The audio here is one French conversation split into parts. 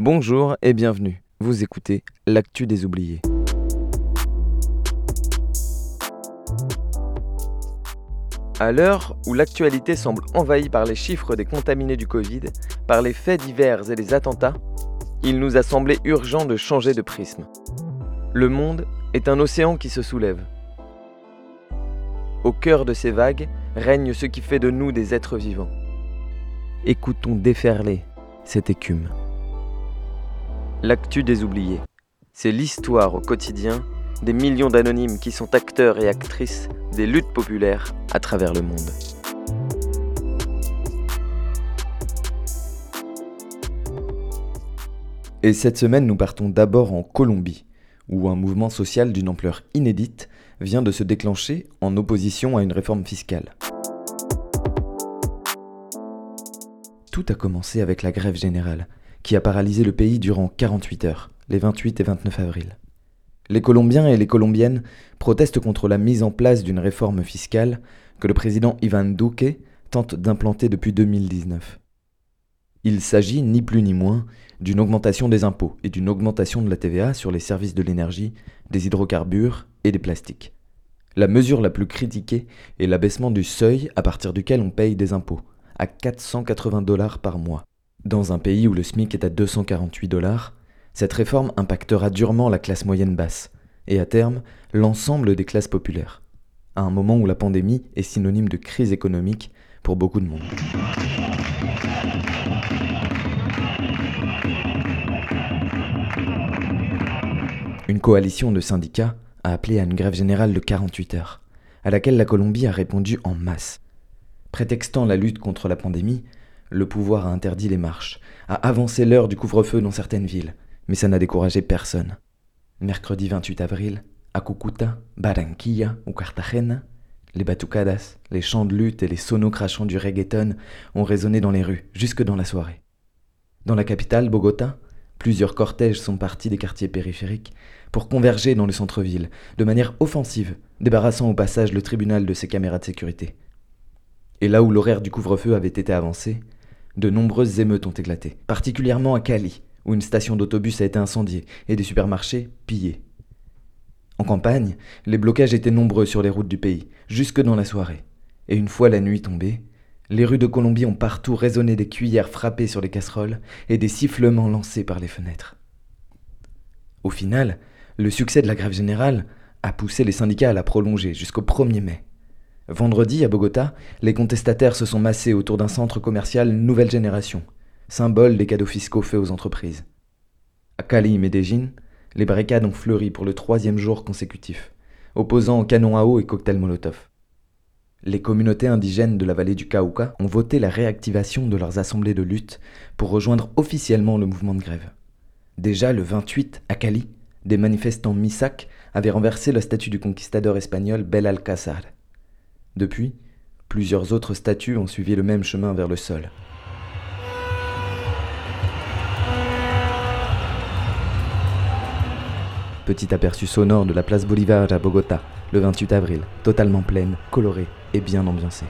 Bonjour et bienvenue. Vous écoutez L'actu des oubliés. À l'heure où l'actualité semble envahie par les chiffres des contaminés du Covid, par les faits divers et les attentats, il nous a semblé urgent de changer de prisme. Le monde est un océan qui se soulève. Au cœur de ces vagues règne ce qui fait de nous des êtres vivants. Écoutons déferler cette écume. L'actu des oubliés, c'est l'histoire au quotidien des millions d'anonymes qui sont acteurs et actrices des luttes populaires à travers le monde. Et cette semaine, nous partons d'abord en Colombie, où un mouvement social d'une ampleur inédite vient de se déclencher en opposition à une réforme fiscale. Tout a commencé avec la grève générale, qui a paralysé le pays durant 48 heures, les 28 et 29 avril. Les Colombiens et les Colombiennes protestent contre la mise en place d'une réforme fiscale que le président Ivan Duque tente d'implanter depuis 2019. Il s'agit ni plus ni moins d'une augmentation des impôts et d'une augmentation de la TVA sur les services de l'énergie, des hydrocarbures et des plastiques. La mesure la plus critiquée est l'abaissement du seuil à partir duquel on paye des impôts, à 480 dollars par mois. Dans un pays où le SMIC est à 248 dollars, cette réforme impactera durement la classe moyenne basse, et à terme, l'ensemble des classes populaires, à un moment où la pandémie est synonyme de crise économique pour beaucoup de monde. Une coalition de syndicats a appelé à une grève générale de 48 heures, à laquelle la Colombie a répondu en masse. Prétextant la lutte contre la pandémie, le pouvoir a interdit les marches, a avancé l'heure du couvre-feu dans certaines villes, mais ça n'a découragé personne. Mercredi 28 avril, à Cucuta, Barranquilla ou Cartagena, les batucadas, les chants de lutte et les sonos crachants du reggaeton ont résonné dans les rues, jusque dans la soirée. Dans la capitale, Bogota, plusieurs cortèges sont partis des quartiers périphériques pour converger dans le centre-ville, de manière offensive, débarrassant au passage le tribunal de ses caméras de sécurité. Et là où l'horaire du couvre-feu avait été avancé, de nombreuses émeutes ont éclaté, particulièrement à Cali, où une station d'autobus a été incendiée et des supermarchés pillés. En campagne, les blocages étaient nombreux sur les routes du pays, jusque dans la soirée. Et une fois la nuit tombée, les rues de Colombie ont partout résonné des cuillères frappées sur les casseroles et des sifflements lancés par les fenêtres. Au final, le succès de la grève générale a poussé les syndicats à la prolonger jusqu'au 1er mai. Vendredi, à Bogota, les contestataires se sont massés autour d'un centre commercial nouvelle génération, symbole des cadeaux fiscaux faits aux entreprises. À Cali et Medellín, les barricades ont fleuri pour le troisième jour consécutif, opposant canons à eau et cocktails Molotov. Les communautés indigènes de la vallée du Cauca ont voté la réactivation de leurs assemblées de lutte pour rejoindre officiellement le mouvement de grève. Déjà le 28, à Cali, des manifestants Misak avaient renversé la statue du conquistador espagnol Bel Alcázar. Depuis, plusieurs autres statues ont suivi le même chemin vers le sol. Petit aperçu sonore de la place Bolivar à Bogota, le 28 avril, totalement pleine, colorée et bien ambiancée.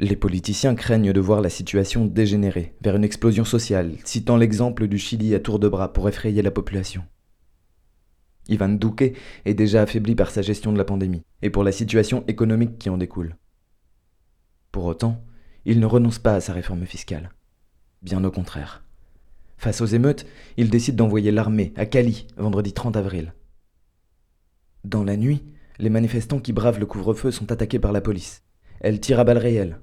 Les politiciens craignent de voir la situation dégénérer vers une explosion sociale, citant l'exemple du Chili à tour de bras pour effrayer la population. Ivan Duque est déjà affaibli par sa gestion de la pandémie et pour la situation économique qui en découle. Pour autant, il ne renonce pas à sa réforme fiscale. Bien au contraire. Face aux émeutes, il décide d'envoyer l'armée à Cali vendredi 30 avril. Dans la nuit, les manifestants qui bravent le couvre-feu sont attaqués par la police. Elle tire à balles réelles.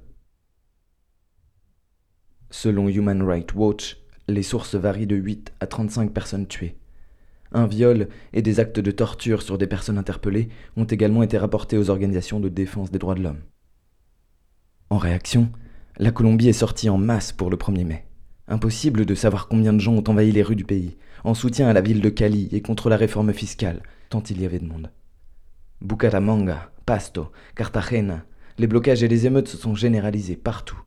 Selon Human Rights Watch, les sources varient de 8 à 35 personnes tuées. Un viol et des actes de torture sur des personnes interpellées ont également été rapportés aux organisations de défense des droits de l'homme. En réaction, la Colombie est sortie en masse pour le 1er mai. Impossible de savoir combien de gens ont envahi les rues du pays, en soutien à la ville de Cali et contre la réforme fiscale, tant il y avait de monde. Bucaramanga, Pasto, Cartagena, les blocages et les émeutes se sont généralisés partout.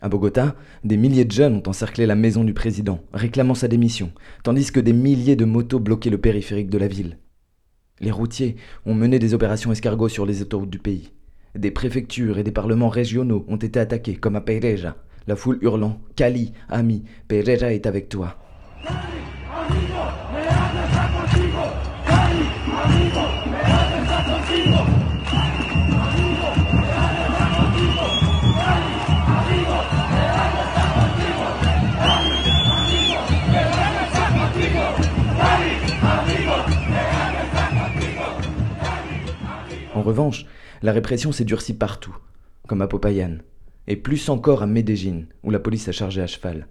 À Bogota, des milliers de jeunes ont encerclé la maison du président, réclamant sa démission, tandis que des milliers de motos bloquaient le périphérique de la ville. Les routiers ont mené des opérations escargots sur les autoroutes du pays. Des préfectures et des parlements régionaux ont été attaqués, comme à Pereira, la foule hurlant Cali, ami, Pereira est avec toi. Revanche, la répression s'est durcie partout, comme à Popayan, et plus encore à Medellín, où la police a chargé à cheval.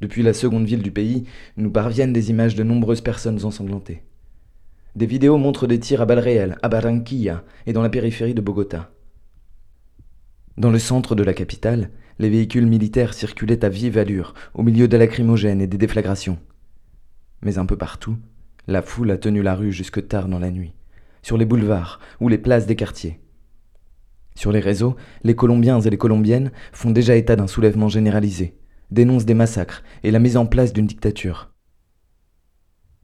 Depuis la seconde ville du pays, nous parviennent des images de nombreuses personnes ensanglantées. Des vidéos montrent des tirs à balles réelles à Barranquilla et dans la périphérie de Bogota. Dans le centre de la capitale, les véhicules militaires circulaient à vive allure, au milieu des lacrymogènes et des déflagrations. Mais un peu partout, la foule a tenu la rue jusque tard dans la nuit, sur les boulevards ou les places des quartiers. Sur les réseaux, les Colombiens et les Colombiennes font déjà état d'un soulèvement généralisé, dénoncent des massacres et la mise en place d'une dictature.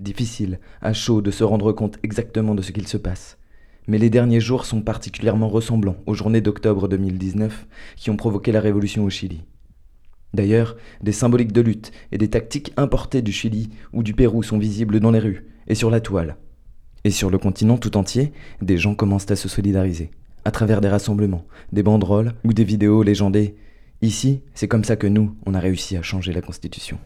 Difficile, à chaud, de se rendre compte exactement de ce qu'il se passe. Mais les derniers jours sont particulièrement ressemblants aux journées d'octobre 2019 qui ont provoqué la révolution au Chili. D'ailleurs, des symboliques de lutte et des tactiques importées du Chili ou du Pérou sont visibles dans les rues et sur la toile. Et sur le continent tout entier, des gens commencent à se solidariser à travers des rassemblements, des banderoles ou des vidéos légendées. Ici, c'est comme ça que nous, on a réussi à changer la Constitution.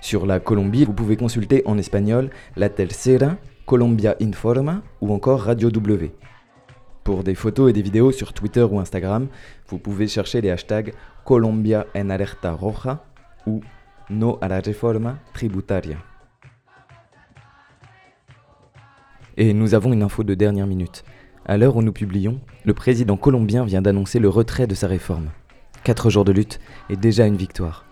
Sur la Colombie, vous pouvez consulter en espagnol La Tercera, Colombia Informa ou encore Radio W. Pour des photos et des vidéos sur Twitter ou Instagram, vous pouvez chercher les hashtags Colombia en alerta roja ou No a la reforma tributaria. Et nous avons une info de dernière minute. À l'heure où nous publions, le président colombien vient d'annoncer le retrait de sa réforme. Quatre jours de lutte est déjà une victoire.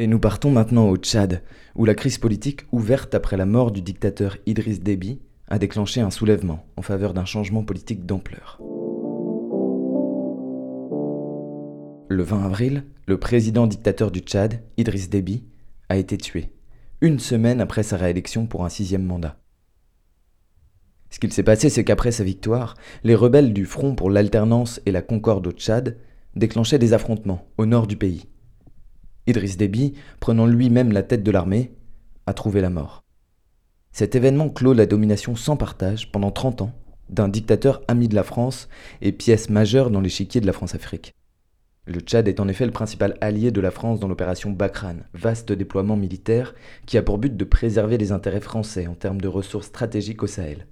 Et nous partons maintenant au Tchad, où la crise politique ouverte après la mort du dictateur Idriss Déby a déclenché un soulèvement en faveur d'un changement politique d'ampleur. Le 20 avril, le président dictateur du Tchad, Idriss Déby, a été tué, une semaine après sa réélection pour un sixième mandat. Ce qu'il s'est passé, c'est qu'après sa victoire, les rebelles du Front pour l'alternance et la concorde au Tchad déclenchaient des affrontements au nord du pays. Idriss Déby, prenant lui-même la tête de l'armée, a trouvé la mort. Cet événement clôt la domination sans partage pendant 30 ans d'un dictateur ami de la France et pièce majeure dans l'échiquier de la France-Afrique. Le Tchad est en effet le principal allié de la France dans l'opération Bakran, vaste déploiement militaire qui a pour but de préserver les intérêts français en termes de ressources stratégiques au Sahel.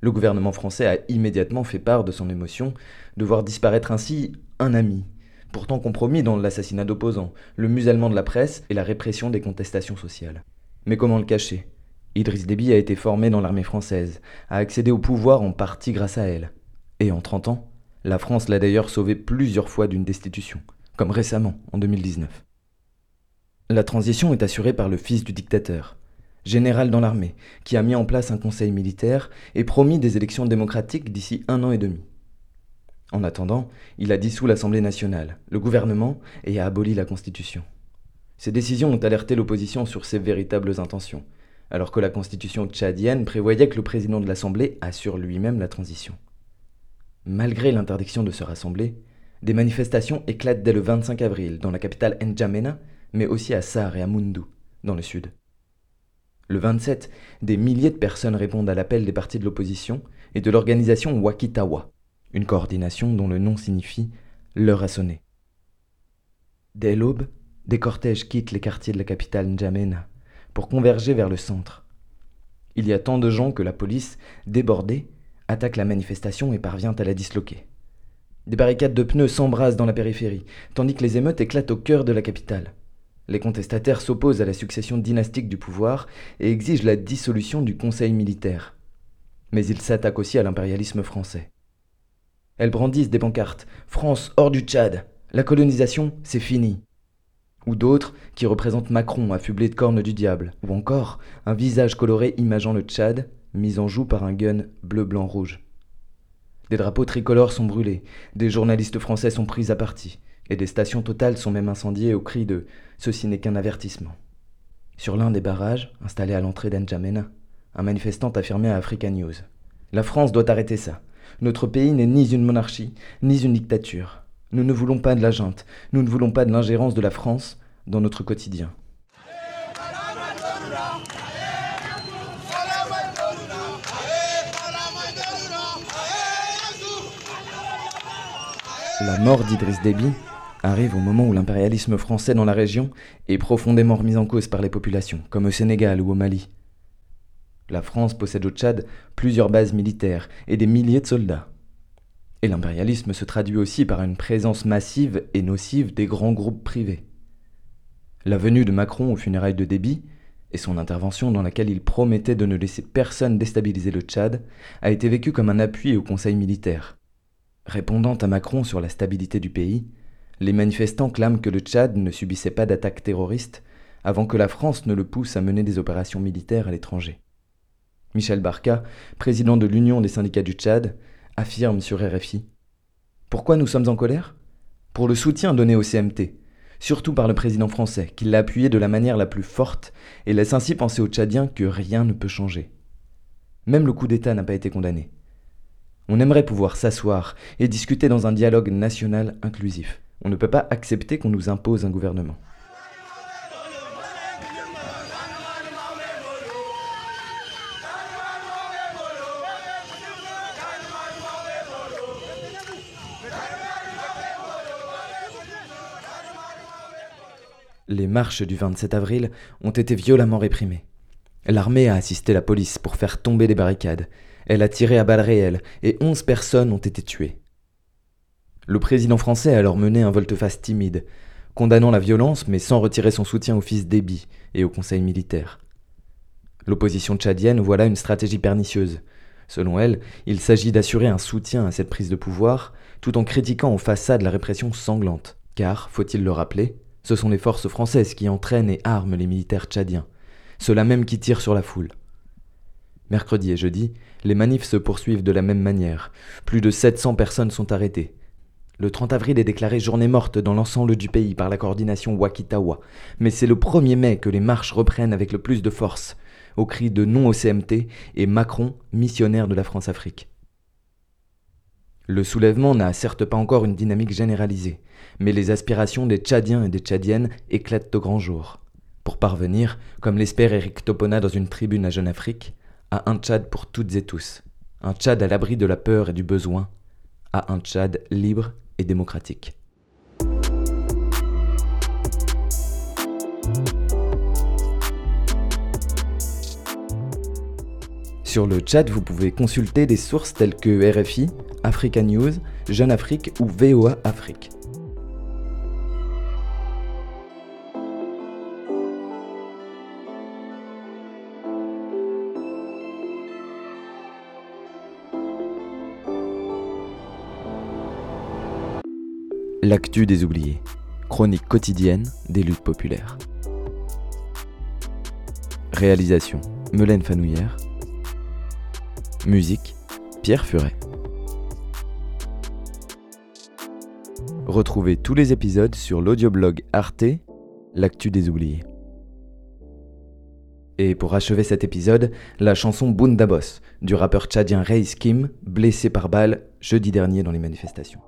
Le gouvernement français a immédiatement fait part de son émotion de voir disparaître ainsi un ami, pourtant compromis dans l'assassinat d'opposants, le musellement de la presse et la répression des contestations sociales. Mais comment le cacher? Idriss Déby a été formé dans l'armée française, a accédé au pouvoir en partie grâce à elle. Et en 30 ans, la France l'a d'ailleurs sauvé plusieurs fois d'une destitution, comme récemment, en 2019. La transition est assurée par le fils du dictateur. général dans l'armée, qui a mis en place un conseil militaire et promis des élections démocratiques d'ici un an et demi. En attendant, il a dissous l'Assemblée nationale, le gouvernement et a aboli la Constitution. Ces décisions ont alerté l'opposition sur ses véritables intentions, alors que la Constitution tchadienne prévoyait que le président de l'Assemblée assure lui-même la transition. Malgré l'interdiction de se rassembler, des manifestations éclatent dès le 25 avril dans la capitale N'Djamena, mais aussi à Sar et à Mundu, dans le sud. Le 27, des milliers de personnes répondent à l'appel des partis de l'opposition et de l'organisation Wakitawa, une coordination dont le nom signifie l'heure a sonné. Dès l'aube, des cortèges quittent les quartiers de la capitale N'Djamena pour converger vers le centre. Il y a tant de gens que la police, débordée, attaque la manifestation et parvient à la disloquer. Des barricades de pneus s'embrasent dans la périphérie, tandis que les émeutes éclatent au cœur de la capitale. Les contestataires s'opposent à la succession dynastique du pouvoir et exigent la dissolution du Conseil militaire. Mais ils s'attaquent aussi à l'impérialisme français. Elles brandissent des pancartes France hors du Tchad, la colonisation, c'est fini. Ou d'autres qui représentent Macron affublé de cornes du diable, ou encore un visage coloré imageant le Tchad, mis en joue par un gun bleu-blanc-rouge. Des drapeaux tricolores sont brûlés, des journalistes français sont pris à partie, et des stations totales sont même incendiées au cri de Ceci n'est qu'un avertissement. Sur l'un des barrages, installés à l'entrée d'Enjamena, un manifestant affirmait à Africa News La France doit arrêter ça. Notre pays n'est ni une monarchie, ni une dictature. Nous ne voulons pas de la junte, nous ne voulons pas de l'ingérence de la France dans notre quotidien. La mort d'Idriss Déby arrive au moment où l'impérialisme français dans la région est profondément remis en cause par les populations, comme au Sénégal ou au Mali. La France possède au Tchad plusieurs bases militaires et des milliers de soldats. Et l'impérialisme se traduit aussi par une présence massive et nocive des grands groupes privés. La venue de Macron aux funérailles de Déby et son intervention dans laquelle il promettait de ne laisser personne déstabiliser le Tchad a été vécue comme un appui au Conseil militaire. Répondant à Macron sur la stabilité du pays, les manifestants clament que le Tchad ne subissait pas d'attaques terroristes avant que la France ne le pousse à mener des opérations militaires à l'étranger. Michel Barca, président de l'Union des syndicats du Tchad, affirme sur RFI Pourquoi nous sommes en colère? Pour le soutien donné au CMT, surtout par le président français, qui l'a appuyé de la manière la plus forte et laisse ainsi penser aux Tchadiens que rien ne peut changer. Même le coup d'État n'a pas été condamné. On aimerait pouvoir s'asseoir et discuter dans un dialogue national inclusif. On ne peut pas accepter qu'on nous impose un gouvernement. Marches du 27 avril ont été violemment réprimées. L'armée a assisté la police pour faire tomber les barricades. Elle a tiré à balles réelles et 11 personnes ont été tuées. Le président français a alors mené un volte-face timide, condamnant la violence mais sans retirer son soutien au fils Déby et au conseil militaire. L'opposition tchadienne voit là une stratégie pernicieuse. Selon elle, il s'agit d'assurer un soutien à cette prise de pouvoir tout en critiquant en façade la répression sanglante. Car, faut-il le rappeler, ce sont les forces françaises qui entraînent et arment les militaires tchadiens, ceux-là même qui tirent sur la foule. Mercredi et jeudi, les manifs se poursuivent de la même manière. Plus de 700 personnes sont arrêtées. Le 30 avril est déclaré journée morte dans l'ensemble du pays par la coordination Wakitawa, mais c'est le 1er mai que les marches reprennent avec le plus de force, au cri de non au CMT et Macron, missionnaire de la France-Afrique. Le soulèvement n'a certes pas encore une dynamique généralisée, mais les aspirations des Tchadiens et des Tchadiennes éclatent au grand jour. Pour parvenir, comme l'espère Eric Topona dans une tribune à Jeune Afrique, à un Tchad pour toutes et tous, un Tchad à l'abri de la peur et du besoin, à un Tchad libre et démocratique. Sur le chat, vous pouvez consulter des sources telles que RFI, Africa News, Jeune Afrique ou VOA Afrique. L'actu des oubliés. Chronique quotidienne des luttes populaires. Réalisation Melaine Fanouillère. Musique Pierre Furet. Retrouvez tous les épisodes sur l'audioblog Arte, l'actu des oubliés. Et pour achever cet épisode, la chanson Boss du rappeur tchadien Ray Kim, blessé par balle jeudi dernier dans les manifestations.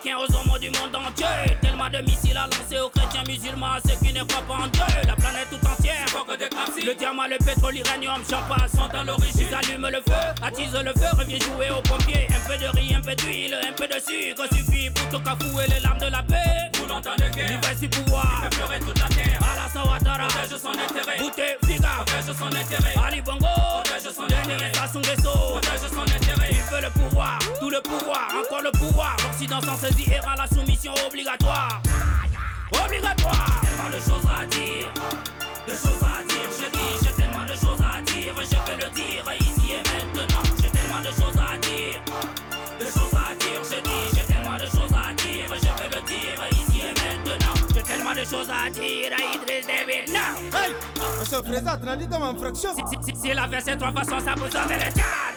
Africains, aux hommes du monde entier. Tellement de missiles à lancer aux chrétiens musulmans, ceux qui ne croient pas en Dieu. La planète tout entière, le diamant, le pétrole, l'uranium, champagne sont à l'origine. Ils allument le feu, attise le feu, revient jouer aux pompiers. Un peu de riz, un peu d'huile, un peu de sucre suffit pour tout cafouer les larmes de la paix. Pour de guerre, si pouvoir. Il fait pleurer toute la terre. À la Sawatara, protège son intérêt. Bouté, Figa, protège son intérêt. Ali Bongo, protège son intérêt. Sassou protège son intérêt. Veut le pouvoir, tout le pouvoir, encore le pouvoir. L'Occident sans saisir à la soumission obligatoire. Obligatoire. Tellement de choses à dire, de choses à dire. Je dis, j'ai tellement de choses à dire, je peux le dire ici et maintenant. J'ai tellement de choses à dire, de choses à dire. Je dis, j'ai tellement de choses à dire, je peux le dire ici et maintenant. J'ai tellement de choses à dire à Idriss David. Non. Hey. Monsieur le Président, tu as dit comme fraction. Si, si, si, si la verset trois façons, ça vous sauver le chat.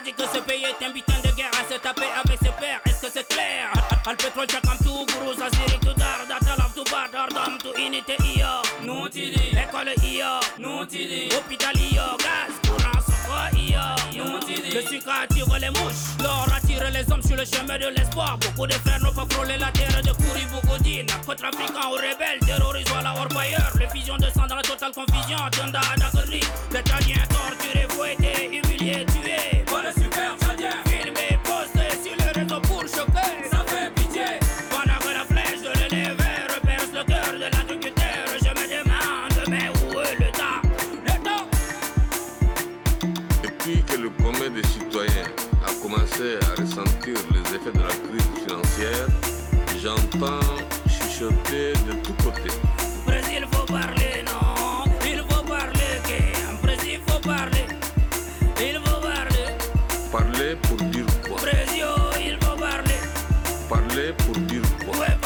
Pas dire que ce pays est un butin de guerre à se taper avec ses pères. Est-ce que c'est clair? Al pétrole, comme tout, guru, ça c'est tout dar, data love to bar, dardam to unité, iyo. Non, tidi. École, iyo. Non, tidi. Hôpital, iyo. Gaz, courant, sang, iyo. Non, tidi. Le sucre attire les mouches. L'or attire les hommes sur le chemin de l'espoir. Beaucoup de frères n'ont pas frôlé la terre de beaucoup d'îles. Narcotrafiquants ou rebelles, terroristes, voilà, orpailleurs. Les fusions de sang dans la totale confusion. Tunda, Dagri. Les Parler pour dire Où